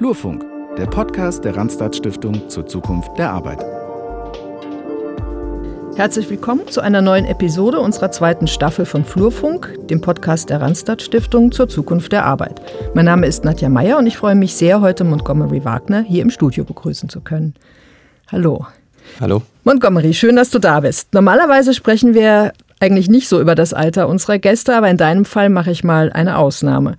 Flurfunk, der Podcast der Randstad Stiftung zur Zukunft der Arbeit. Herzlich willkommen zu einer neuen Episode unserer zweiten Staffel von Flurfunk, dem Podcast der Randstad Stiftung zur Zukunft der Arbeit. Mein Name ist Nadja Meyer und ich freue mich sehr, heute Montgomery Wagner hier im Studio begrüßen zu können. Hallo. Hallo. Montgomery, schön, dass du da bist. Normalerweise sprechen wir eigentlich nicht so über das Alter unserer Gäste, aber in deinem Fall mache ich mal eine Ausnahme.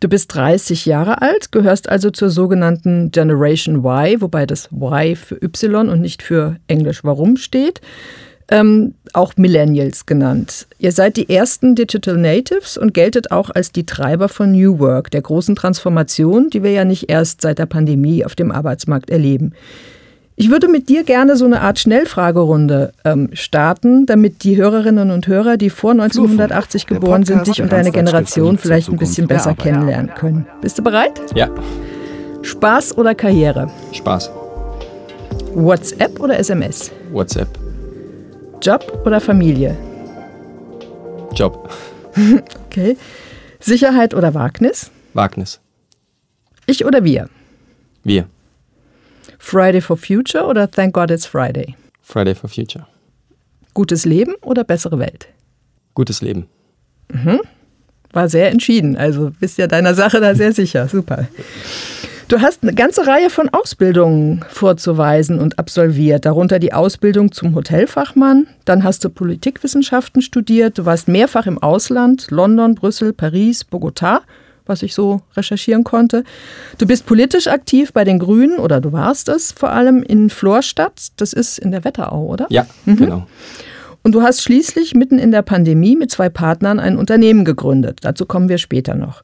Du bist 30 Jahre alt, gehörst also zur sogenannten Generation Y, wobei das Y für Y und nicht für Englisch warum steht. Ähm, auch Millennials genannt. Ihr seid die ersten Digital Natives und geltet auch als die Treiber von New Work, der großen Transformation, die wir ja nicht erst seit der Pandemie auf dem Arbeitsmarkt erleben. Ich würde mit dir gerne so eine Art Schnellfragerunde ähm, starten, damit die Hörerinnen und Hörer, die vor 1980 geboren sind, dich und deine Generation vielleicht ein bisschen besser kennenlernen können. Bist du bereit? Ja. Spaß oder Karriere? Spaß. WhatsApp oder SMS? WhatsApp. Job oder Familie? Job. okay. Sicherheit oder Wagnis? Wagnis. Ich oder wir? Wir. Friday for Future oder Thank God It's Friday? Friday for Future. Gutes Leben oder bessere Welt? Gutes Leben. Mhm. War sehr entschieden. Also bist ja deiner Sache da sehr sicher. Super. Du hast eine ganze Reihe von Ausbildungen vorzuweisen und absolviert, darunter die Ausbildung zum Hotelfachmann. Dann hast du Politikwissenschaften studiert. Du warst mehrfach im Ausland, London, Brüssel, Paris, Bogotá was ich so recherchieren konnte. Du bist politisch aktiv bei den Grünen oder du warst es vor allem in Florstadt. Das ist in der Wetterau, oder? Ja, mhm. genau. Und du hast schließlich mitten in der Pandemie mit zwei Partnern ein Unternehmen gegründet. Dazu kommen wir später noch.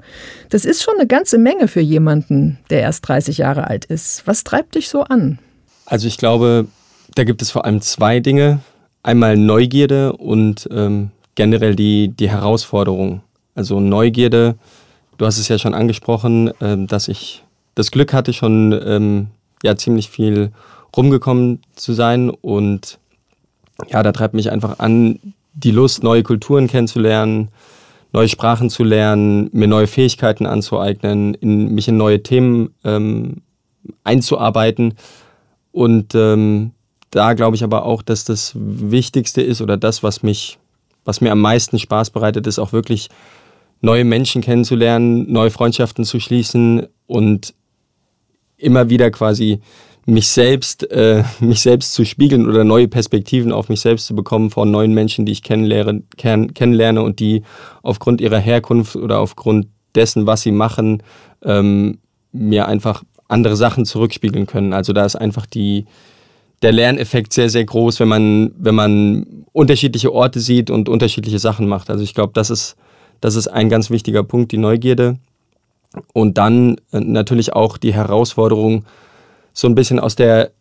Das ist schon eine ganze Menge für jemanden, der erst 30 Jahre alt ist. Was treibt dich so an? Also ich glaube, da gibt es vor allem zwei Dinge. Einmal Neugierde und ähm, generell die, die Herausforderung. Also Neugierde, Du hast es ja schon angesprochen, ähm, dass ich das Glück hatte, schon ähm, ja ziemlich viel rumgekommen zu sein und ja, da treibt mich einfach an, die Lust, neue Kulturen kennenzulernen, neue Sprachen zu lernen, mir neue Fähigkeiten anzueignen, in, mich in neue Themen ähm, einzuarbeiten. Und ähm, da glaube ich aber auch, dass das Wichtigste ist oder das, was mich, was mir am meisten Spaß bereitet, ist auch wirklich neue Menschen kennenzulernen, neue Freundschaften zu schließen und immer wieder quasi mich selbst, äh, mich selbst zu spiegeln oder neue Perspektiven auf mich selbst zu bekommen von neuen Menschen, die ich kennenlerne, kenn, kennenlerne und die aufgrund ihrer Herkunft oder aufgrund dessen, was sie machen, ähm, mir einfach andere Sachen zurückspiegeln können. Also da ist einfach die, der Lerneffekt sehr, sehr groß, wenn man, wenn man unterschiedliche Orte sieht und unterschiedliche Sachen macht. Also ich glaube, das ist das ist ein ganz wichtiger Punkt, die Neugierde. Und dann äh, natürlich auch die Herausforderung, so ein bisschen aus der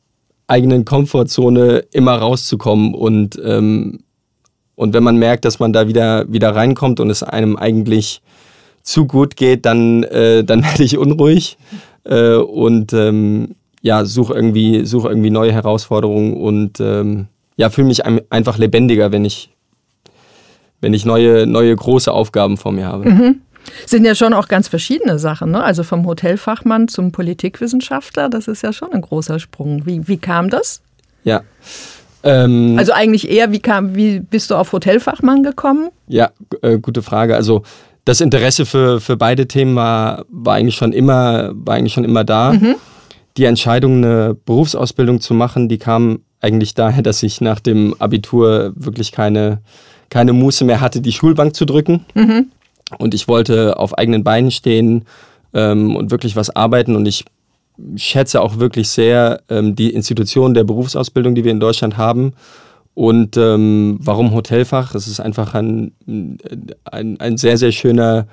eigenen Komfortzone immer rauszukommen. Und, ähm, und wenn man merkt, dass man da wieder, wieder reinkommt und es einem eigentlich zu gut geht, dann, äh, dann werde ich unruhig äh, und ähm, ja, suche irgendwie, such irgendwie neue Herausforderungen und ähm, ja, fühle mich einfach lebendiger, wenn ich, wenn ich neue, neue große Aufgaben vor mir habe. Mhm. Sind ja schon auch ganz verschiedene Sachen, ne? Also vom Hotelfachmann zum Politikwissenschaftler, das ist ja schon ein großer Sprung. Wie, wie kam das? Ja. Ähm, also eigentlich eher, wie, kam, wie bist du auf Hotelfachmann gekommen? Ja, äh, gute Frage. Also das Interesse für, für beide Themen war, war, eigentlich schon immer, war eigentlich schon immer da. Mhm. Die Entscheidung, eine Berufsausbildung zu machen, die kam eigentlich daher, dass ich nach dem Abitur wirklich keine keine Muße mehr hatte, die Schulbank zu drücken. Mhm. Und ich wollte auf eigenen Beinen stehen ähm, und wirklich was arbeiten. Und ich schätze auch wirklich sehr ähm, die Institution der Berufsausbildung, die wir in Deutschland haben. Und ähm, warum Hotelfach? Es ist einfach ein, ein, ein, sehr, sehr schöner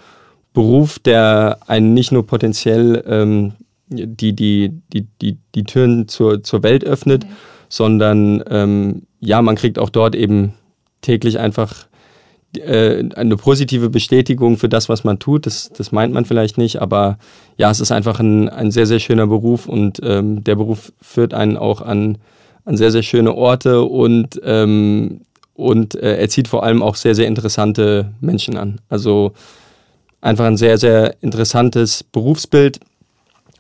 Beruf, der einen nicht nur potenziell ähm, die, die, die, die, die Türen zur, zur Welt öffnet, mhm. sondern ähm, ja, man kriegt auch dort eben täglich einfach äh, eine positive Bestätigung für das, was man tut. Das, das meint man vielleicht nicht, aber ja, es ist einfach ein, ein sehr, sehr schöner Beruf und ähm, der Beruf führt einen auch an, an sehr, sehr schöne Orte und, ähm, und äh, er zieht vor allem auch sehr, sehr interessante Menschen an. Also einfach ein sehr, sehr interessantes Berufsbild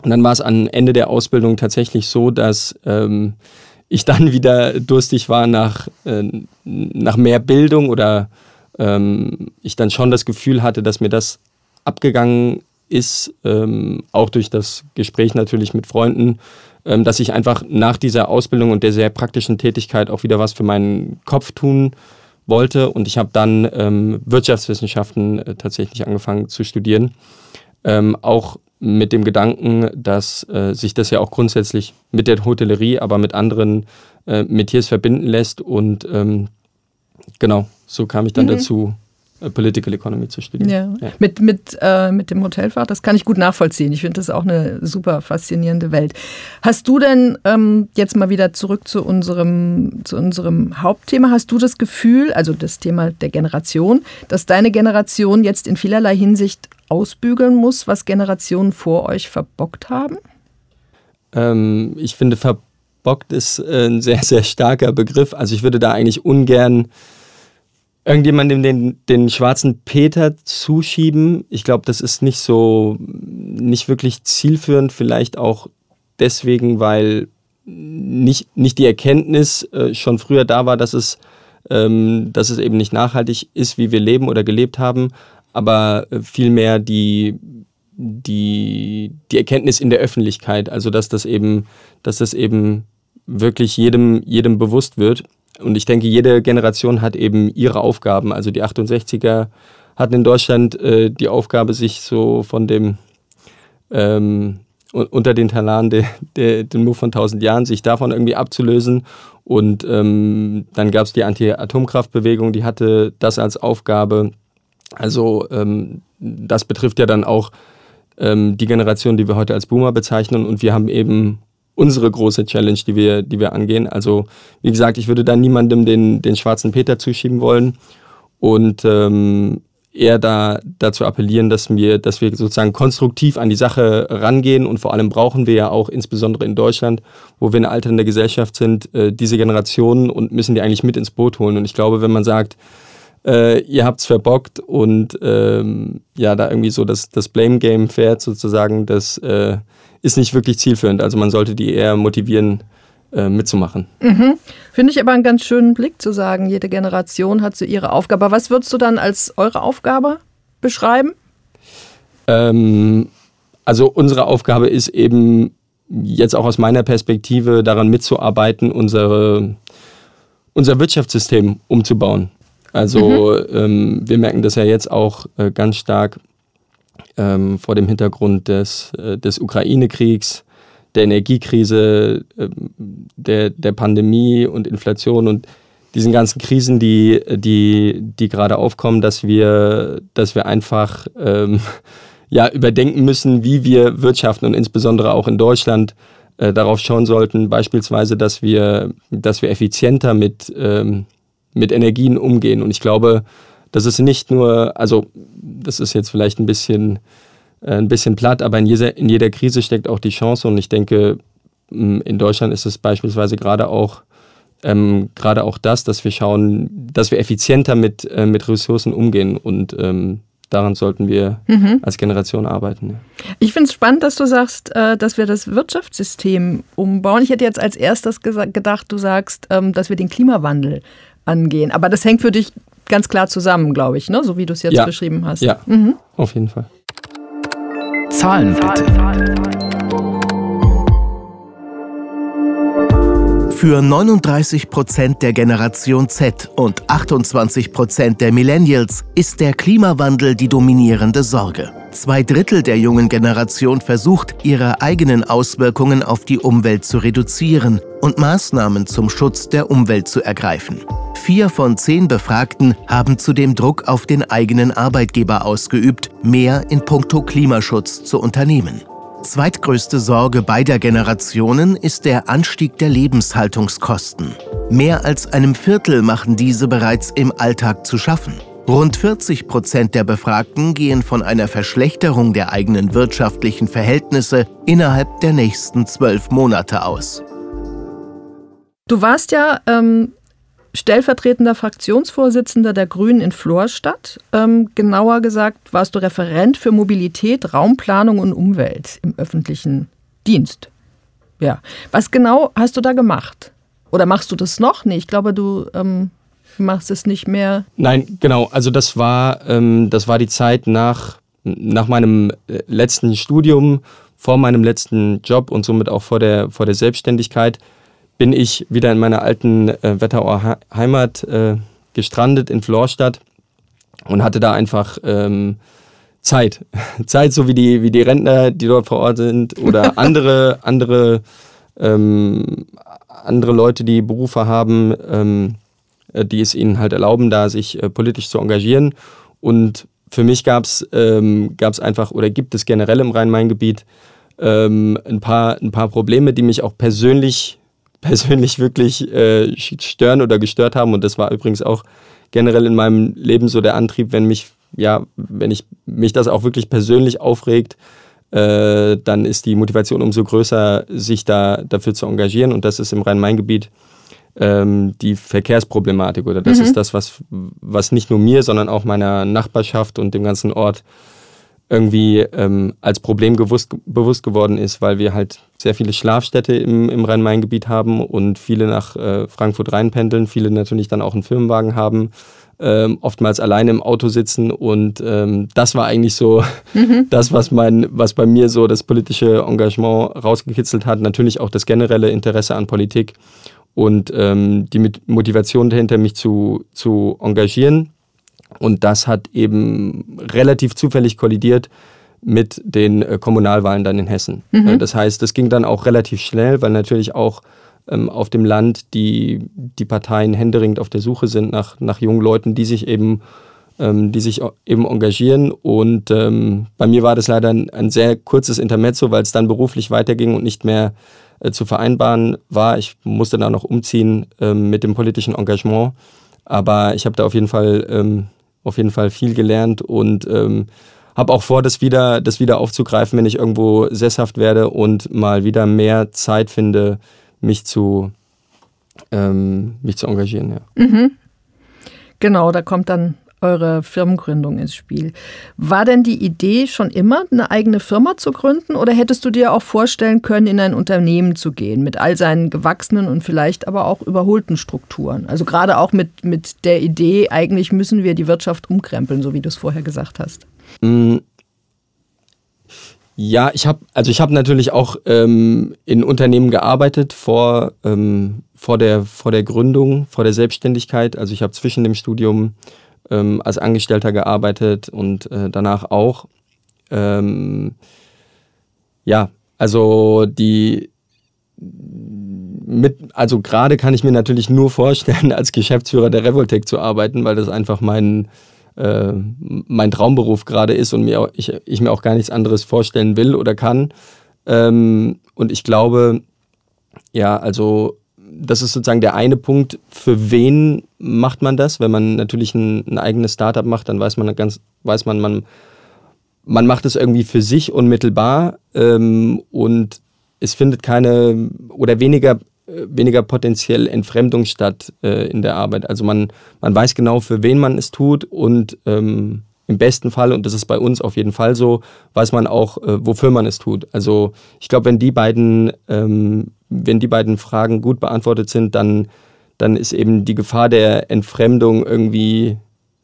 Und dann war es am Ende der Ausbildung tatsächlich so, dass ähm, ich dann wieder durstig war nach, äh, nach mehr Bildung oder ähm, ich dann schon das Gefühl hatte, dass mir das abgegangen ist, ähm, auch durch das Gespräch natürlich mit Freunden, ähm, dass ich einfach nach dieser Ausbildung und der sehr praktischen Tätigkeit auch wieder was für meinen Kopf tun wollte. Und ich habe dann ähm, Wirtschaftswissenschaften äh, tatsächlich angefangen zu studieren. Ähm, auch mit dem Gedanken, dass äh, sich das ja auch grundsätzlich mit der Hotellerie, aber mit anderen äh, Metiers verbinden lässt. Und ähm, genau, so kam ich dann mhm. dazu, äh, Political Economy zu studieren. Ja. Ja. Mit, mit, äh, mit dem Hotelfahrt, das kann ich gut nachvollziehen. Ich finde das auch eine super faszinierende Welt. Hast du denn ähm, jetzt mal wieder zurück zu unserem, zu unserem Hauptthema, hast du das Gefühl, also das Thema der Generation, dass deine Generation jetzt in vielerlei Hinsicht ausbügeln muss, was Generationen vor euch verbockt haben? Ähm, ich finde, verbockt ist äh, ein sehr, sehr starker Begriff. Also ich würde da eigentlich ungern irgendjemandem den, den schwarzen Peter zuschieben. Ich glaube, das ist nicht so, nicht wirklich zielführend, vielleicht auch deswegen, weil nicht, nicht die Erkenntnis äh, schon früher da war, dass es, ähm, dass es eben nicht nachhaltig ist, wie wir leben oder gelebt haben, aber äh, vielmehr die, die, die Erkenntnis in der Öffentlichkeit, also dass das eben, dass das eben wirklich jedem, jedem bewusst wird. Und ich denke, jede Generation hat eben ihre Aufgaben. Also die 68er hatten in Deutschland äh, die Aufgabe, sich so von dem ähm, unter den Talaren de, de, den Move von 1000 Jahren, sich davon irgendwie abzulösen. Und ähm, dann gab es die Anti-Atomkraftbewegung, die hatte das als Aufgabe. Also ähm, das betrifft ja dann auch ähm, die Generation, die wir heute als Boomer bezeichnen. Und wir haben eben unsere große Challenge, die wir, die wir angehen. Also wie gesagt, ich würde da niemandem den, den schwarzen Peter zuschieben wollen und ähm, eher da, dazu appellieren, dass wir, dass wir sozusagen konstruktiv an die Sache rangehen und vor allem brauchen wir ja auch insbesondere in Deutschland, wo wir eine alternde Gesellschaft sind, äh, diese Generationen und müssen die eigentlich mit ins Boot holen. Und ich glaube, wenn man sagt, äh, ihr habt's verbockt und ähm, ja, da irgendwie so das, das Blame-Game fährt sozusagen, das äh, ist nicht wirklich zielführend. Also man sollte die eher motivieren, äh, mitzumachen. Mhm. Finde ich aber einen ganz schönen Blick zu sagen, jede Generation hat so ihre Aufgabe. Was würdest du dann als eure Aufgabe beschreiben? Ähm, also unsere Aufgabe ist eben jetzt auch aus meiner Perspektive daran mitzuarbeiten, unsere, unser Wirtschaftssystem umzubauen. Also mhm. ähm, wir merken das ja jetzt auch äh, ganz stark ähm, vor dem Hintergrund des, äh, des Ukraine-Kriegs, der Energiekrise, äh, der, der Pandemie und Inflation und diesen ganzen Krisen, die, die, die gerade aufkommen, dass wir, dass wir einfach ähm, ja, überdenken müssen, wie wir wirtschaften und insbesondere auch in Deutschland äh, darauf schauen sollten, beispielsweise, dass wir, dass wir effizienter mit, ähm, mit Energien umgehen. Und ich glaube, das ist nicht nur, also das ist jetzt vielleicht ein bisschen, äh, ein bisschen platt, aber in jeder, in jeder Krise steckt auch die Chance und ich denke, in Deutschland ist es beispielsweise gerade auch ähm, gerade auch das, dass wir schauen, dass wir effizienter mit, äh, mit Ressourcen umgehen und ähm, daran sollten wir mhm. als Generation arbeiten. Ja. Ich finde es spannend, dass du sagst, äh, dass wir das Wirtschaftssystem umbauen. Ich hätte jetzt als erstes gedacht, du sagst, ähm, dass wir den Klimawandel angehen. Aber das hängt für dich ganz klar zusammen, glaube ich, ne? so wie du es jetzt ja. beschrieben hast. Ja, mhm. auf jeden Fall. Zahlen bitte. Für 39 Prozent der Generation Z und 28 Prozent der Millennials ist der Klimawandel die dominierende Sorge. Zwei Drittel der jungen Generation versucht, ihre eigenen Auswirkungen auf die Umwelt zu reduzieren und Maßnahmen zum Schutz der Umwelt zu ergreifen. Vier von zehn Befragten haben zudem Druck auf den eigenen Arbeitgeber ausgeübt, mehr in puncto Klimaschutz zu unternehmen. Zweitgrößte Sorge beider Generationen ist der Anstieg der Lebenshaltungskosten. Mehr als einem Viertel machen diese bereits im Alltag zu schaffen. Rund 40 Prozent der Befragten gehen von einer Verschlechterung der eigenen wirtschaftlichen Verhältnisse innerhalb der nächsten zwölf Monate aus. Du warst ja ähm, stellvertretender Fraktionsvorsitzender der Grünen in Florstadt. Ähm, genauer gesagt warst du Referent für Mobilität, Raumplanung und Umwelt im öffentlichen Dienst. Ja. Was genau hast du da gemacht? Oder machst du das noch? Nee, ich glaube, du ähm, machst es nicht mehr. Nein, genau. Also das war, ähm, das war die Zeit nach, nach meinem äh, letzten Studium, vor meinem letzten Job und somit auch vor der, vor der Selbstständigkeit bin ich wieder in meiner alten äh, Wetterauer Heimat äh, gestrandet in Florstadt und hatte da einfach ähm, Zeit. Zeit, so wie die, wie die Rentner, die dort vor Ort sind oder andere, andere, ähm, andere Leute, die Berufe haben, ähm, äh, die es ihnen halt erlauben, da sich äh, politisch zu engagieren. Und für mich gab es ähm, einfach oder gibt es generell im Rhein-Main-Gebiet ähm, ein, paar, ein paar Probleme, die mich auch persönlich persönlich wirklich äh, stören oder gestört haben. Und das war übrigens auch generell in meinem Leben so der Antrieb, wenn mich, ja, wenn ich mich das auch wirklich persönlich aufregt, äh, dann ist die Motivation umso größer, sich da dafür zu engagieren. Und das ist im Rhein-Main-Gebiet ähm, die Verkehrsproblematik. Oder das mhm. ist das, was, was nicht nur mir, sondern auch meiner Nachbarschaft und dem ganzen Ort irgendwie ähm, als Problem gewusst, bewusst geworden ist, weil wir halt sehr viele Schlafstädte im, im Rhein-Main-Gebiet haben und viele nach äh, Frankfurt reinpendeln, viele natürlich dann auch einen Firmenwagen haben, ähm, oftmals alleine im Auto sitzen und ähm, das war eigentlich so mhm. das, was, mein, was bei mir so das politische Engagement rausgekitzelt hat, natürlich auch das generelle Interesse an Politik und ähm, die Motivation dahinter, mich zu, zu engagieren und das hat eben relativ zufällig kollidiert mit den äh, Kommunalwahlen dann in Hessen. Mhm. Äh, das heißt, das ging dann auch relativ schnell, weil natürlich auch ähm, auf dem Land die, die Parteien händeringend auf der Suche sind nach, nach jungen Leuten, die sich eben ähm, die sich eben engagieren. Und ähm, bei mir war das leider ein, ein sehr kurzes Intermezzo, weil es dann beruflich weiterging und nicht mehr äh, zu vereinbaren war. Ich musste dann noch umziehen ähm, mit dem politischen Engagement. Aber ich habe da auf jeden Fall ähm, auf jeden Fall viel gelernt und ähm, habe auch vor, das wieder, das wieder aufzugreifen, wenn ich irgendwo sesshaft werde und mal wieder mehr Zeit finde, mich zu, ähm, mich zu engagieren. Ja. Mhm. Genau, da kommt dann eure Firmengründung ins Spiel. War denn die Idee schon immer, eine eigene Firma zu gründen oder hättest du dir auch vorstellen können, in ein Unternehmen zu gehen mit all seinen gewachsenen und vielleicht aber auch überholten Strukturen? Also gerade auch mit, mit der Idee, eigentlich müssen wir die Wirtschaft umkrempeln, so wie du es vorher gesagt hast. Mm. Ja, ich habe also ich habe natürlich auch ähm, in Unternehmen gearbeitet vor, ähm, vor, der, vor der Gründung, vor der Selbstständigkeit. Also ich habe zwischen dem Studium ähm, als Angestellter gearbeitet und äh, danach auch. Ähm, ja, also die mit, also gerade kann ich mir natürlich nur vorstellen, als Geschäftsführer der Revoltec zu arbeiten, weil das einfach mein, äh, mein Traumberuf gerade ist und mir ich, ich mir auch gar nichts anderes vorstellen will oder kann. Ähm, und ich glaube, ja, also das ist sozusagen der eine Punkt. Für wen macht man das? Wenn man natürlich ein, ein eigenes Startup macht, dann weiß man ganz, weiß man, man, man macht es irgendwie für sich unmittelbar ähm, und es findet keine oder weniger weniger potenziell Entfremdung statt äh, in der Arbeit. Also man, man weiß genau, für wen man es tut und ähm, im besten Fall, und das ist bei uns auf jeden Fall so, weiß man auch, äh, wofür man es tut. Also ich glaube, wenn die beiden, ähm, wenn die beiden Fragen gut beantwortet sind, dann, dann ist eben die Gefahr der Entfremdung irgendwie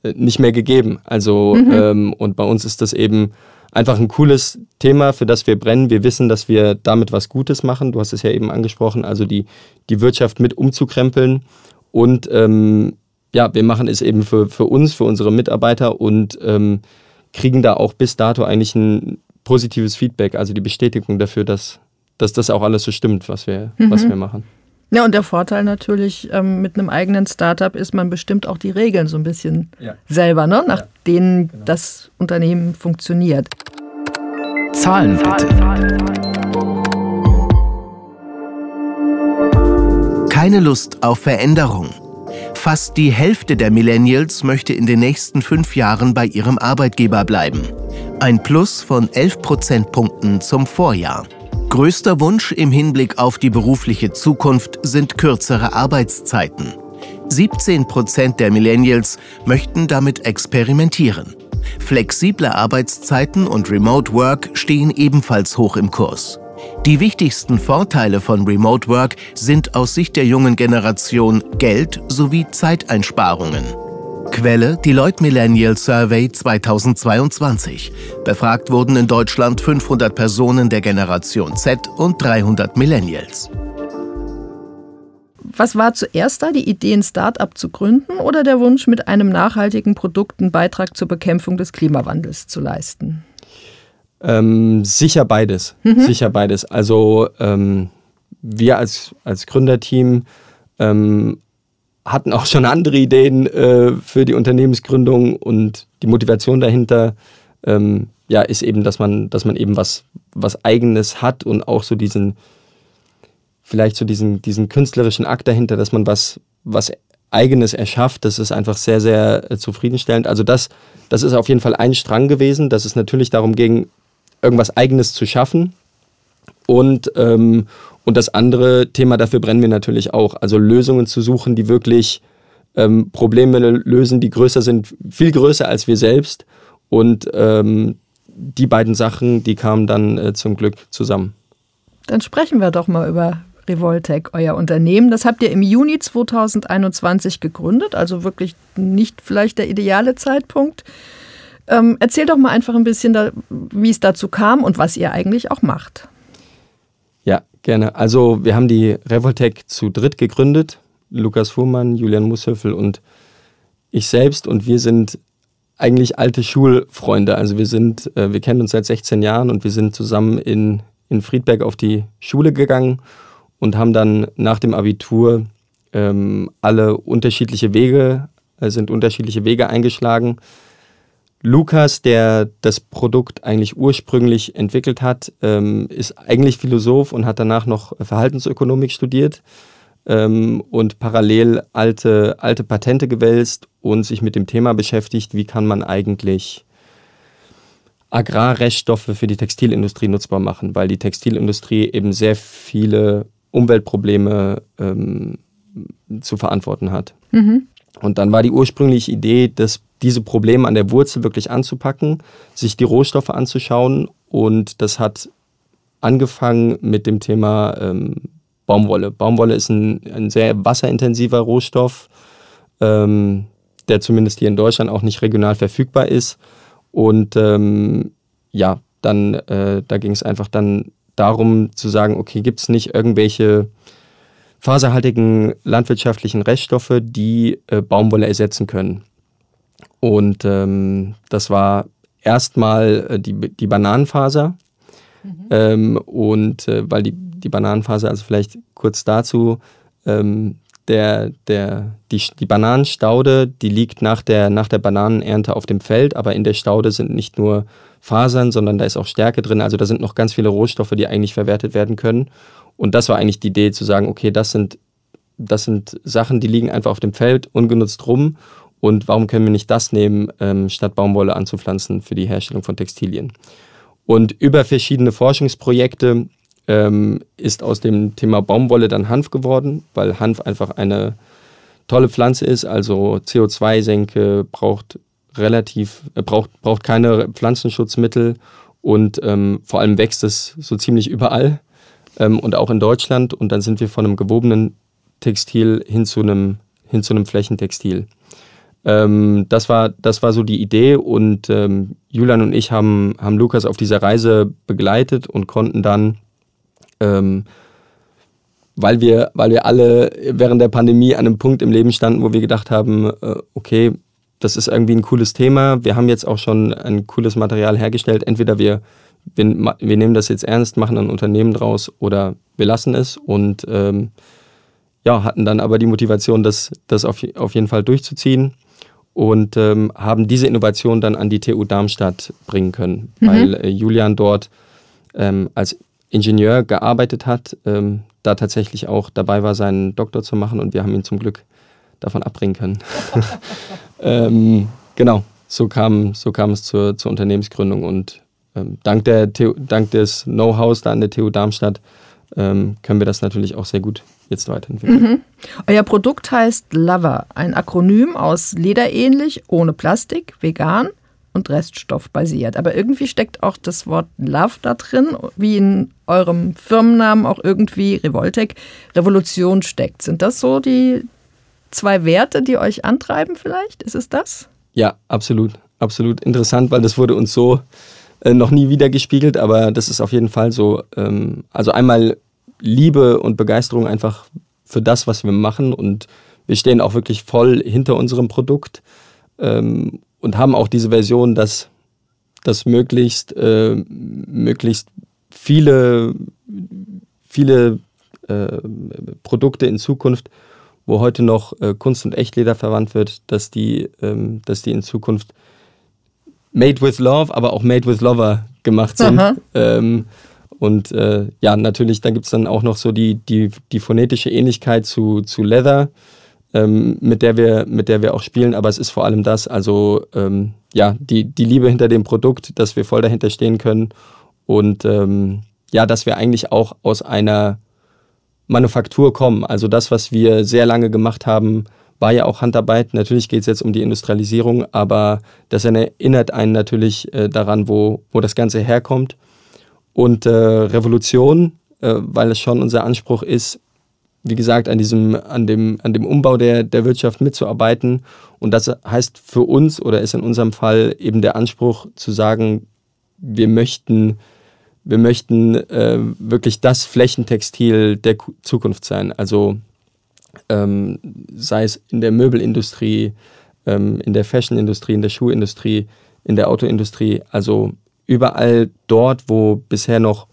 äh, nicht mehr gegeben. Also mhm. ähm, und bei uns ist das eben einfach ein cooles Thema, für das wir brennen. Wir wissen, dass wir damit was Gutes machen. Du hast es ja eben angesprochen, also die, die Wirtschaft mit umzukrempeln. Und ähm, ja, wir machen es eben für, für uns, für unsere Mitarbeiter und ähm, kriegen da auch bis dato eigentlich ein positives Feedback, also die Bestätigung dafür, dass, dass das auch alles so stimmt, was wir, mhm. was wir machen. Ja, und der Vorteil natürlich ähm, mit einem eigenen Startup ist, man bestimmt auch die Regeln so ein bisschen ja. selber, ne? nach ja. denen genau. das Unternehmen funktioniert. Zahlen bitte. Keine Lust auf Veränderung. Fast die Hälfte der Millennials möchte in den nächsten fünf Jahren bei ihrem Arbeitgeber bleiben. Ein Plus von 11 Prozentpunkten zum Vorjahr. Größter Wunsch im Hinblick auf die berufliche Zukunft sind kürzere Arbeitszeiten. 17 Prozent der Millennials möchten damit experimentieren. Flexible Arbeitszeiten und Remote Work stehen ebenfalls hoch im Kurs. Die wichtigsten Vorteile von Remote Work sind aus Sicht der jungen Generation Geld sowie Zeiteinsparungen. Quelle Deloitte Millennial Survey 2022. Befragt wurden in Deutschland 500 Personen der Generation Z und 300 Millennials. Was war zuerst da, die Idee, ein Start-up zu gründen oder der Wunsch, mit einem nachhaltigen Produkt einen Beitrag zur Bekämpfung des Klimawandels zu leisten? Ähm, sicher beides. Mhm. Sicher beides. Also ähm, wir als, als Gründerteam ähm, hatten auch schon andere Ideen äh, für die Unternehmensgründung und die Motivation dahinter ähm, ja, ist eben, dass man, dass man eben was, was Eigenes hat und auch so diesen, vielleicht so diesen, diesen künstlerischen Akt dahinter, dass man was, was Eigenes erschafft, das ist einfach sehr, sehr äh, zufriedenstellend. Also das, das ist auf jeden Fall ein Strang gewesen, dass es natürlich darum ging, irgendwas Eigenes zu schaffen. Und, ähm, und das andere Thema, dafür brennen wir natürlich auch. Also Lösungen zu suchen, die wirklich ähm, Probleme lösen, die größer sind, viel größer als wir selbst. Und ähm, die beiden Sachen, die kamen dann äh, zum Glück zusammen. Dann sprechen wir doch mal über Revoltec, euer Unternehmen. Das habt ihr im Juni 2021 gegründet, also wirklich nicht vielleicht der ideale Zeitpunkt. Ähm, erzähl doch mal einfach ein bisschen, da, wie es dazu kam und was ihr eigentlich auch macht. Gerne. Also wir haben die Revoltec zu dritt gegründet. Lukas Fuhrmann, Julian Mushöffel und ich selbst. Und wir sind eigentlich alte Schulfreunde. Also wir sind, äh, wir kennen uns seit 16 Jahren und wir sind zusammen in, in Friedberg auf die Schule gegangen und haben dann nach dem Abitur ähm, alle unterschiedliche Wege, äh, sind unterschiedliche Wege eingeschlagen. Lukas, der das Produkt eigentlich ursprünglich entwickelt hat, ähm, ist eigentlich Philosoph und hat danach noch Verhaltensökonomik studiert ähm, und parallel alte, alte Patente gewälzt und sich mit dem Thema beschäftigt, wie kann man eigentlich Agrarreststoffe für die Textilindustrie nutzbar machen, weil die Textilindustrie eben sehr viele Umweltprobleme ähm, zu verantworten hat. Mhm. Und dann war die ursprüngliche Idee, das diese Probleme an der Wurzel wirklich anzupacken, sich die Rohstoffe anzuschauen. Und das hat angefangen mit dem Thema ähm, Baumwolle. Baumwolle ist ein, ein sehr wasserintensiver Rohstoff, ähm, der zumindest hier in Deutschland auch nicht regional verfügbar ist. Und ähm, ja, dann, äh, da ging es einfach dann darum zu sagen, okay, gibt es nicht irgendwelche faserhaltigen landwirtschaftlichen Reststoffe, die äh, Baumwolle ersetzen können? Und ähm, das war erstmal äh, die, die Bananenfaser. Mhm. Ähm, und äh, weil die, die Bananenfaser, also vielleicht kurz dazu, ähm, der, der, die, die Bananenstaude, die liegt nach der, nach der Bananenernte auf dem Feld, aber in der Staude sind nicht nur Fasern, sondern da ist auch Stärke drin. Also da sind noch ganz viele Rohstoffe, die eigentlich verwertet werden können. Und das war eigentlich die Idee zu sagen, okay, das sind, das sind Sachen, die liegen einfach auf dem Feld ungenutzt rum und warum können wir nicht das nehmen, ähm, statt Baumwolle anzupflanzen für die Herstellung von Textilien? Und über verschiedene Forschungsprojekte ähm, ist aus dem Thema Baumwolle dann Hanf geworden, weil Hanf einfach eine tolle Pflanze ist, also CO2-Senke, braucht relativ, äh, braucht, braucht keine Pflanzenschutzmittel und ähm, vor allem wächst es so ziemlich überall ähm, und auch in Deutschland. Und dann sind wir von einem gewobenen Textil hin zu einem, hin zu einem Flächentextil. Ähm, das, war, das war so die Idee und ähm, Julian und ich haben, haben Lukas auf dieser Reise begleitet und konnten dann, ähm, weil, wir, weil wir alle während der Pandemie an einem Punkt im Leben standen, wo wir gedacht haben, äh, okay, das ist irgendwie ein cooles Thema, wir haben jetzt auch schon ein cooles Material hergestellt, entweder wir, wir, wir nehmen das jetzt ernst, machen ein Unternehmen draus oder wir lassen es und ähm, ja, hatten dann aber die Motivation, das, das auf, auf jeden Fall durchzuziehen und ähm, haben diese Innovation dann an die TU Darmstadt bringen können, mhm. weil äh, Julian dort ähm, als Ingenieur gearbeitet hat, ähm, da tatsächlich auch dabei war, seinen Doktor zu machen und wir haben ihn zum Glück davon abbringen können. Ähm, genau, so kam, so kam es zur, zur Unternehmensgründung und ähm, dank, der dank des Know-hows da an der TU Darmstadt ähm, können wir das natürlich auch sehr gut jetzt weiterentwickeln. Mhm. Euer Produkt heißt Lover, ein Akronym aus lederähnlich, ohne Plastik, vegan und reststoffbasiert. Aber irgendwie steckt auch das Wort Love da drin, wie in eurem Firmennamen auch irgendwie Revoltec Revolution steckt. Sind das so die zwei Werte, die euch antreiben vielleicht? Ist es das? Ja, absolut. Absolut interessant, weil das wurde uns so äh, noch nie wieder gespiegelt, aber das ist auf jeden Fall so. Ähm, also einmal Liebe und Begeisterung einfach für das, was wir machen und wir stehen auch wirklich voll hinter unserem Produkt ähm, und haben auch diese Version, dass, dass möglichst, äh, möglichst viele, viele äh, Produkte in Zukunft, wo heute noch äh, Kunst und Echtleder verwandt wird, dass die, ähm, dass die in Zukunft made with love, aber auch made with lover gemacht sind. Ähm, und äh, ja, natürlich, da gibt es dann auch noch so die, die, die phonetische Ähnlichkeit zu, zu Leather ähm, mit, der wir, mit der wir auch spielen. Aber es ist vor allem das, also ähm, ja, die, die Liebe hinter dem Produkt, dass wir voll dahinter stehen können und ähm, ja, dass wir eigentlich auch aus einer Manufaktur kommen. Also das, was wir sehr lange gemacht haben, war ja auch Handarbeit. Natürlich geht es jetzt um die Industrialisierung, aber das erinnert einen natürlich äh, daran, wo, wo das Ganze herkommt. Und äh, Revolution, äh, weil es schon unser Anspruch ist, wie gesagt, an diesem, an dem, an dem Umbau der, der Wirtschaft mitzuarbeiten. Und das heißt für uns oder ist in unserem Fall eben der Anspruch zu sagen, wir möchten, wir möchten äh, wirklich das Flächentextil der Zukunft sein. Also ähm, sei es in der Möbelindustrie, ähm, in der Fashionindustrie, in der Schuhindustrie, in der Autoindustrie, also überall dort, wo bisher noch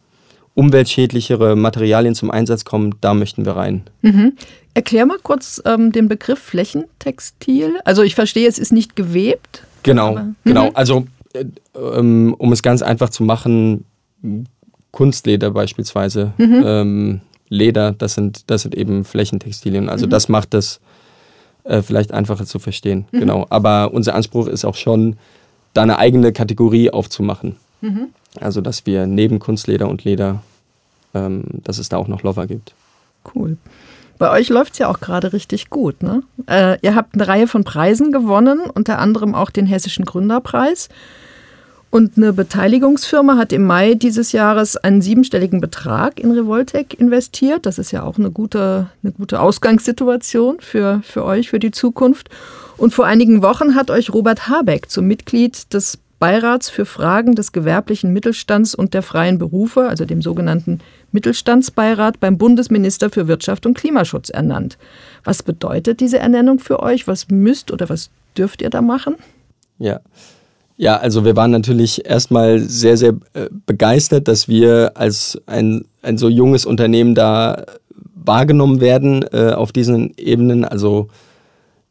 umweltschädlichere Materialien zum Einsatz kommen, da möchten wir rein. Mhm. Erklär mal kurz ähm, den Begriff Flächentextil. Also ich verstehe, es ist nicht gewebt. Genau, aber, genau. Mhm. Also äh, ähm, um es ganz einfach zu machen, Kunstleder beispielsweise, mhm. ähm, Leder, das sind, das sind eben Flächentextilien. Also mhm. das macht das äh, vielleicht einfacher zu verstehen. Mhm. Genau. Aber unser Anspruch ist auch schon, da eine eigene Kategorie aufzumachen. Mhm. Also dass wir neben Kunstleder und Leder ähm, dass es da auch noch Lover gibt. Cool. Bei euch läuft es ja auch gerade richtig gut. Ne? Äh, ihr habt eine Reihe von Preisen gewonnen, unter anderem auch den Hessischen Gründerpreis. Und eine Beteiligungsfirma hat im Mai dieses Jahres einen siebenstelligen Betrag in Revoltec investiert. Das ist ja auch eine gute, eine gute Ausgangssituation für, für euch, für die Zukunft. Und vor einigen Wochen hat euch Robert Habeck zum Mitglied des Beirats für Fragen des gewerblichen Mittelstands und der freien Berufe, also dem sogenannten Mittelstandsbeirat beim Bundesminister für Wirtschaft und Klimaschutz ernannt. Was bedeutet diese Ernennung für euch? Was müsst oder was dürft ihr da machen? Ja. Ja, also wir waren natürlich erstmal sehr, sehr äh, begeistert, dass wir als ein, ein so junges Unternehmen da wahrgenommen werden äh, auf diesen Ebenen. Also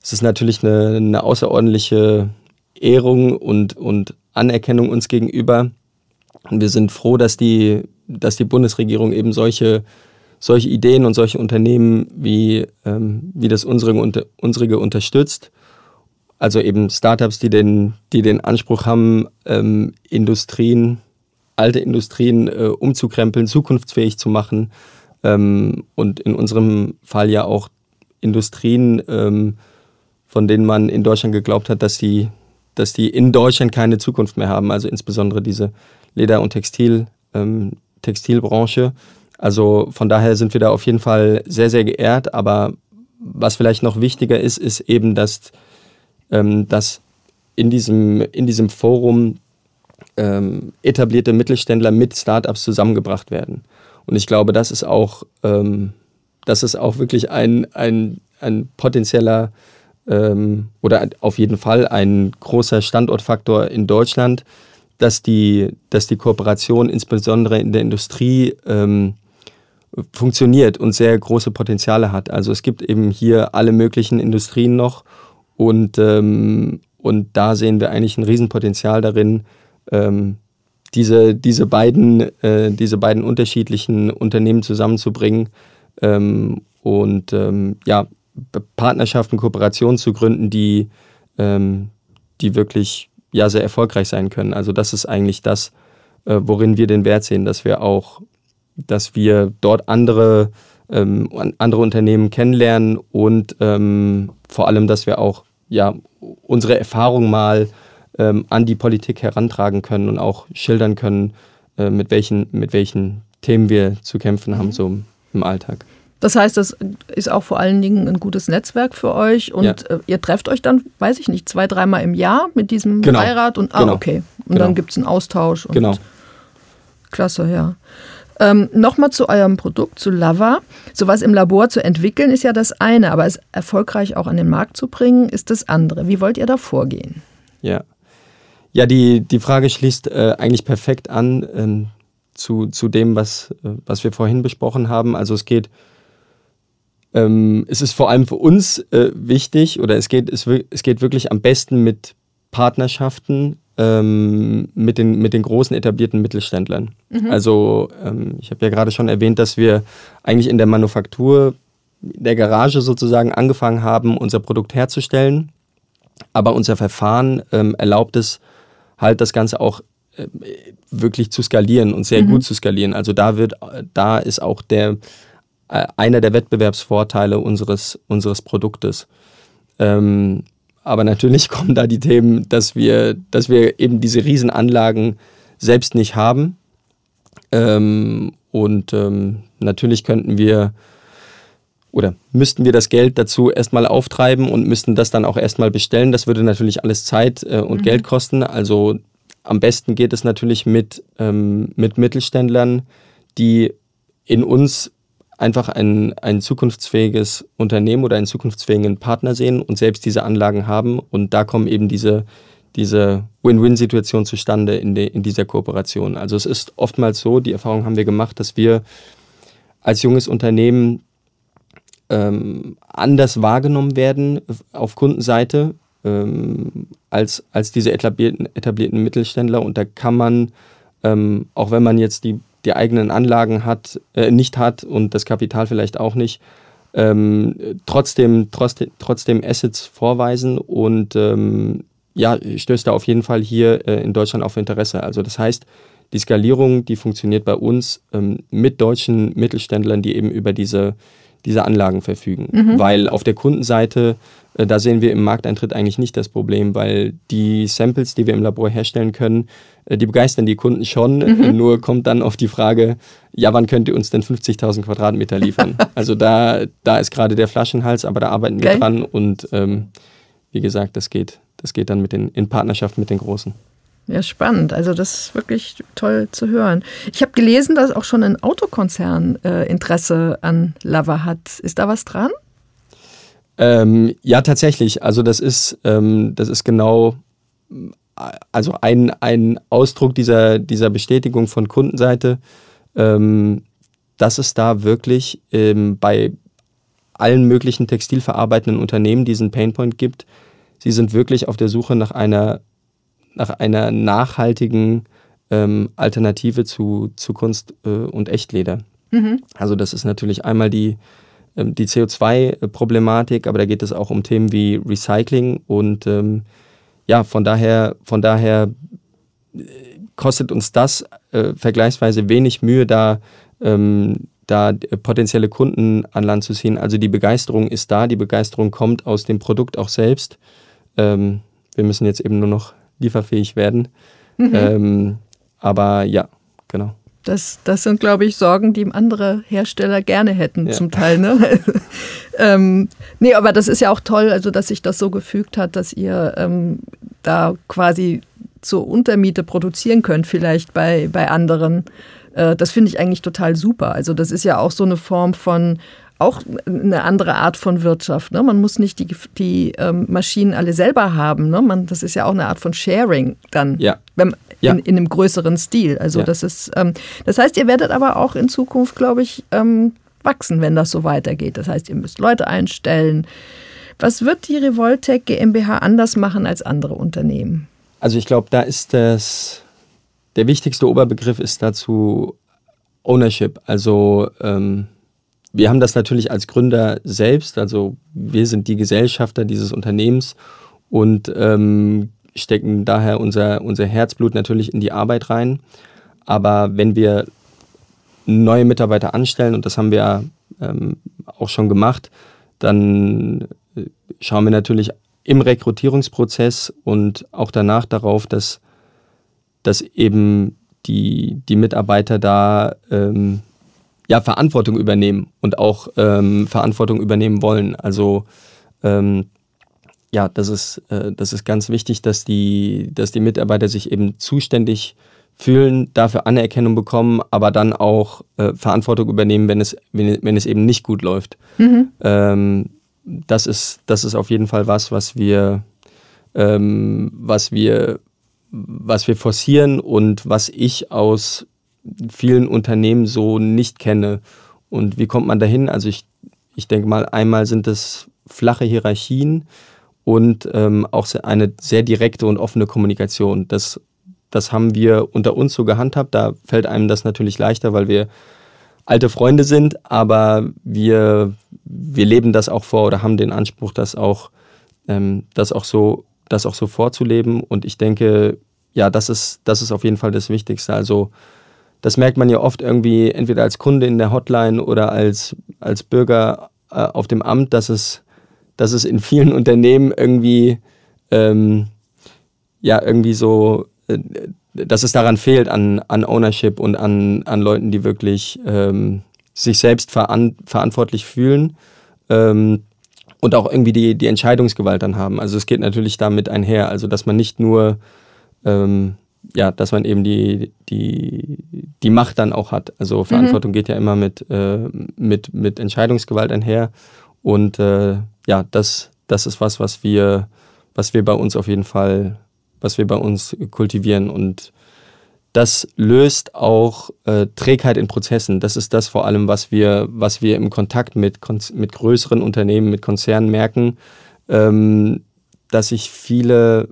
es ist natürlich eine, eine außerordentliche Ehrung und, und Anerkennung uns gegenüber. Und wir sind froh, dass die, dass die Bundesregierung eben solche, solche Ideen und solche Unternehmen wie, ähm, wie das unsere, unter, unsere unterstützt. Also eben Startups, die den, die den Anspruch haben, ähm, Industrien, alte Industrien äh, umzukrempeln, zukunftsfähig zu machen. Ähm, und in unserem Fall ja auch Industrien, ähm, von denen man in Deutschland geglaubt hat, dass die dass die in Deutschland keine Zukunft mehr haben, also insbesondere diese Leder- und Textil, ähm, Textilbranche. Also von daher sind wir da auf jeden Fall sehr, sehr geehrt. Aber was vielleicht noch wichtiger ist, ist eben, dass, ähm, dass in, diesem, in diesem Forum ähm, etablierte Mittelständler mit Startups zusammengebracht werden. Und ich glaube, das ist auch, ähm, das ist auch wirklich ein, ein, ein potenzieller ähm, oder auf jeden Fall ein großer Standortfaktor in Deutschland, dass die, dass die Kooperation insbesondere in der Industrie ähm, funktioniert und sehr große Potenziale hat. Also es gibt eben hier alle möglichen Industrien noch und, ähm, und da sehen wir eigentlich ein Riesenpotenzial darin, ähm, diese, diese, beiden, äh, diese beiden unterschiedlichen Unternehmen zusammenzubringen ähm, und ähm, ja, Partnerschaften, Kooperationen zu gründen, die, ähm, die wirklich ja, sehr erfolgreich sein können. Also das ist eigentlich das, äh, worin wir den Wert sehen, dass wir auch dass wir dort andere, ähm, andere Unternehmen kennenlernen und ähm, vor allem, dass wir auch ja, unsere Erfahrung mal ähm, an die Politik herantragen können und auch schildern können, äh, mit, welchen, mit welchen Themen wir zu kämpfen haben, so im Alltag. Das heißt, das ist auch vor allen Dingen ein gutes Netzwerk für euch und ja. Äh, ihr trefft euch dann, weiß ich nicht, zwei, dreimal im Jahr mit diesem genau. Beirat und ah, genau. okay. Und genau. dann gibt es einen Austausch. Und genau. Klasse, ja. Ähm, Nochmal zu eurem Produkt, zu Lava. Sowas im Labor zu entwickeln ist ja das eine, aber es erfolgreich auch an den Markt zu bringen, ist das andere. Wie wollt ihr da vorgehen? Ja. Ja, die, die Frage schließt äh, eigentlich perfekt an ähm, zu, zu dem, was, äh, was wir vorhin besprochen haben. Also es geht ähm, es ist vor allem für uns äh, wichtig oder es geht, es, es geht wirklich am besten mit Partnerschaften ähm, mit, den, mit den großen etablierten Mittelständlern. Mhm. Also ähm, ich habe ja gerade schon erwähnt, dass wir eigentlich in der Manufaktur, der Garage sozusagen angefangen haben, unser Produkt herzustellen. Aber unser Verfahren ähm, erlaubt es halt, das Ganze auch äh, wirklich zu skalieren und sehr mhm. gut zu skalieren. Also da wird, da ist auch der einer der Wettbewerbsvorteile unseres, unseres Produktes. Ähm, aber natürlich kommen da die Themen, dass wir, dass wir eben diese Riesenanlagen selbst nicht haben. Ähm, und ähm, natürlich könnten wir oder müssten wir das Geld dazu erstmal auftreiben und müssten das dann auch erstmal bestellen. Das würde natürlich alles Zeit äh, und mhm. Geld kosten. Also am besten geht es natürlich mit, ähm, mit Mittelständlern, die in uns einfach ein, ein zukunftsfähiges Unternehmen oder einen zukunftsfähigen Partner sehen und selbst diese Anlagen haben. Und da kommen eben diese, diese Win-Win-Situation zustande in, de, in dieser Kooperation. Also es ist oftmals so, die Erfahrung haben wir gemacht, dass wir als junges Unternehmen ähm, anders wahrgenommen werden auf Kundenseite ähm, als, als diese etablierten, etablierten Mittelständler. Und da kann man, ähm, auch wenn man jetzt die die eigenen Anlagen hat, äh, nicht hat und das Kapital vielleicht auch nicht, ähm, trotzdem, trotzdem, trotzdem Assets vorweisen und ähm, ja, stößt da auf jeden Fall hier äh, in Deutschland auf Interesse. Also das heißt, die Skalierung, die funktioniert bei uns ähm, mit deutschen Mittelständlern, die eben über diese, diese Anlagen verfügen. Mhm. Weil auf der Kundenseite äh, da sehen wir im Markteintritt eigentlich nicht das Problem, weil die Samples, die wir im Labor herstellen können, äh, die begeistern die Kunden schon. Mhm. Nur kommt dann auf die Frage, ja, wann könnt ihr uns denn 50.000 Quadratmeter liefern? also da, da ist gerade der Flaschenhals, aber da arbeiten wir okay. dran und ähm, wie gesagt, das geht, das geht dann mit den, in Partnerschaft mit den Großen. Ja, spannend. Also das ist wirklich toll zu hören. Ich habe gelesen, dass auch schon ein Autokonzern äh, Interesse an Lava hat. Ist da was dran? Ähm, ja, tatsächlich. Also das ist, ähm, das ist genau also ein, ein Ausdruck dieser, dieser Bestätigung von Kundenseite, ähm, dass es da wirklich ähm, bei allen möglichen textilverarbeitenden Unternehmen diesen Painpoint gibt. Sie sind wirklich auf der Suche nach einer, nach einer nachhaltigen ähm, Alternative zu, zu Kunst äh, und Echtleder. Mhm. Also das ist natürlich einmal die, ähm, die CO2-Problematik, aber da geht es auch um Themen wie Recycling und ähm, ja, von daher, von daher äh, kostet uns das äh, vergleichsweise wenig Mühe, da, ähm, da äh, potenzielle Kunden an Land zu ziehen. Also die Begeisterung ist da, die Begeisterung kommt aus dem Produkt auch selbst. Ähm, wir müssen jetzt eben nur noch lieferfähig werden. Mhm. Ähm, aber ja, genau. Das, das sind, glaube ich, Sorgen, die andere Hersteller gerne hätten, ja. zum Teil. Ne? ähm, nee, aber das ist ja auch toll, also dass sich das so gefügt hat, dass ihr ähm, da quasi zur Untermiete produzieren könnt, vielleicht bei, bei anderen. Äh, das finde ich eigentlich total super. Also das ist ja auch so eine Form von auch eine andere Art von Wirtschaft. Ne? Man muss nicht die, die ähm, Maschinen alle selber haben. Ne? Man, das ist ja auch eine Art von Sharing dann. Ja. Wenn, ja. in, in, einem größeren Stil. Also ja. das ist, ähm, das heißt, ihr werdet aber auch in Zukunft, glaube ich, ähm, wachsen, wenn das so weitergeht. Das heißt, ihr müsst Leute einstellen. Was wird die Revoltec GmbH anders machen als andere Unternehmen? Also ich glaube, da ist das, der wichtigste Oberbegriff ist dazu Ownership. Also ähm, wir haben das natürlich als Gründer selbst, also wir sind die Gesellschafter dieses Unternehmens und ähm, stecken daher unser, unser Herzblut natürlich in die Arbeit rein. Aber wenn wir neue Mitarbeiter anstellen, und das haben wir ähm, auch schon gemacht, dann äh, schauen wir natürlich im Rekrutierungsprozess und auch danach darauf, dass, dass eben die, die Mitarbeiter da ähm, ja, Verantwortung übernehmen und auch ähm, Verantwortung übernehmen wollen. Also ähm, ja, das ist, äh, das ist ganz wichtig, dass die, dass die Mitarbeiter sich eben zuständig fühlen, dafür Anerkennung bekommen, aber dann auch äh, Verantwortung übernehmen, wenn es, wenn, wenn es eben nicht gut läuft. Mhm. Ähm, das, ist, das ist auf jeden Fall was, was wir, ähm, was wir, was wir forcieren und was ich aus vielen Unternehmen so nicht kenne. Und wie kommt man dahin? Also ich, ich denke mal, einmal sind es flache Hierarchien und ähm, auch eine sehr direkte und offene Kommunikation. Das, das haben wir unter uns so gehandhabt. Da fällt einem das natürlich leichter, weil wir alte Freunde sind, aber wir, wir leben das auch vor oder haben den Anspruch, das auch, ähm, das auch so, das auch so vorzuleben. Und ich denke, ja, das ist, das ist auf jeden Fall das Wichtigste. Also das merkt man ja oft irgendwie entweder als Kunde in der Hotline oder als, als Bürger äh, auf dem Amt, dass es dass es in vielen Unternehmen irgendwie, ähm, ja, irgendwie so, äh, dass es daran fehlt an, an Ownership und an, an Leuten, die wirklich ähm, sich selbst veran verantwortlich fühlen ähm, und auch irgendwie die, die Entscheidungsgewalt dann haben. Also es geht natürlich damit einher, also dass man nicht nur, ähm, ja, dass man eben die, die, die Macht dann auch hat. Also Verantwortung mhm. geht ja immer mit, äh, mit, mit Entscheidungsgewalt einher und äh, ja, das, das ist was, was wir, was wir bei uns auf jeden Fall, was wir bei uns kultivieren. Und das löst auch äh, Trägheit in Prozessen. Das ist das vor allem, was wir, was wir im Kontakt mit, mit größeren Unternehmen, mit Konzernen merken, ähm, dass sich viele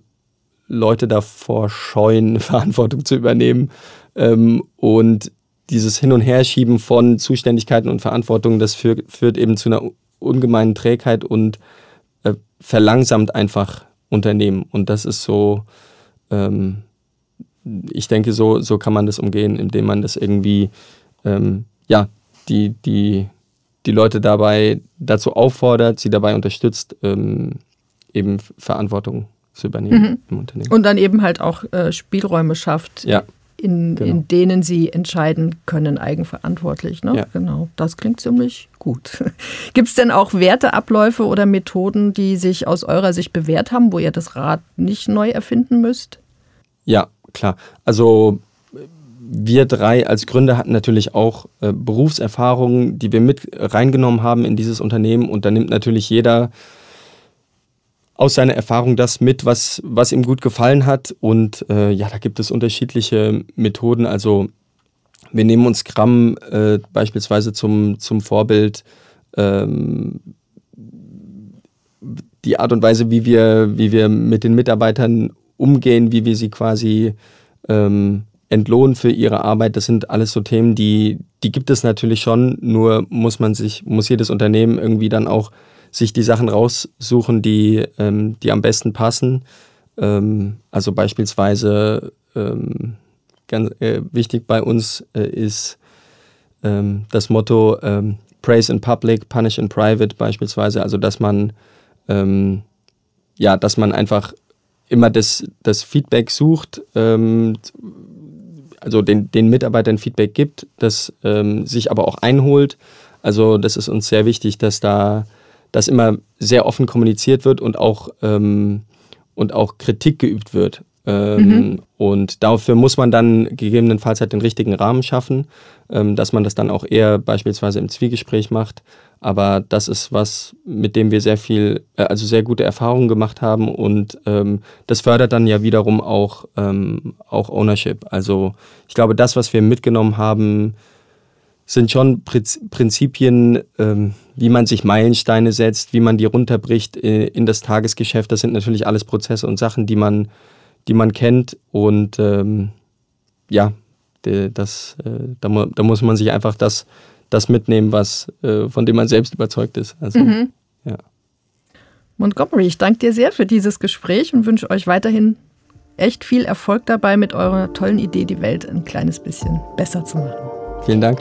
Leute davor scheuen, Verantwortung zu übernehmen. Ähm, und dieses Hin- und Herschieben von Zuständigkeiten und Verantwortung, das führt, führt eben zu einer ungemeinen Trägheit und äh, verlangsamt einfach Unternehmen. Und das ist so, ähm, ich denke, so, so kann man das umgehen, indem man das irgendwie, ähm, ja, die, die, die Leute dabei dazu auffordert, sie dabei unterstützt, ähm, eben Verantwortung zu übernehmen mhm. im Unternehmen. Und dann eben halt auch äh, Spielräume schafft, ja in, genau. in denen sie entscheiden können, eigenverantwortlich. Ne? Ja. Genau, das klingt ziemlich gut. Gibt es denn auch Werteabläufe oder Methoden, die sich aus eurer Sicht bewährt haben, wo ihr das Rad nicht neu erfinden müsst? Ja, klar. Also wir drei als Gründer hatten natürlich auch äh, Berufserfahrungen, die wir mit reingenommen haben in dieses Unternehmen und da nimmt natürlich jeder aus seiner Erfahrung das mit, was, was ihm gut gefallen hat. Und äh, ja, da gibt es unterschiedliche Methoden. Also wir nehmen uns Scrum äh, beispielsweise zum, zum Vorbild. Ähm, die Art und Weise, wie wir, wie wir mit den Mitarbeitern umgehen, wie wir sie quasi ähm, entlohnen für ihre Arbeit, das sind alles so Themen, die, die gibt es natürlich schon, nur muss man sich, muss jedes Unternehmen irgendwie dann auch sich die Sachen raussuchen, die, ähm, die am besten passen. Ähm, also beispielsweise ähm, ganz äh, wichtig bei uns äh, ist ähm, das Motto ähm, Praise in Public, Punish in Private beispielsweise. Also dass man ähm, ja, dass man einfach immer das, das Feedback sucht, also den, den Mitarbeitern Feedback gibt, das sich aber auch einholt. Also das ist uns sehr wichtig, dass da dass immer sehr offen kommuniziert wird und auch, ähm, und auch Kritik geübt wird. Ähm, mhm. Und dafür muss man dann gegebenenfalls halt den richtigen Rahmen schaffen, ähm, dass man das dann auch eher beispielsweise im Zwiegespräch macht. Aber das ist was, mit dem wir sehr viel, äh, also sehr gute Erfahrungen gemacht haben und ähm, das fördert dann ja wiederum auch, ähm, auch Ownership. Also ich glaube, das, was wir mitgenommen haben, sind schon Prinzipien, ähm, wie man sich Meilensteine setzt, wie man die runterbricht äh, in das Tagesgeschäft. Das sind natürlich alles Prozesse und Sachen, die man, die man kennt. Und ähm, ja, das, äh, da, da, muss man sich einfach das, das mitnehmen, was, äh, von dem man selbst überzeugt ist. Also, mhm. ja. Montgomery, ich danke dir sehr für dieses Gespräch und wünsche euch weiterhin echt viel Erfolg dabei, mit eurer tollen Idee die Welt ein kleines bisschen besser zu machen. Vielen Dank.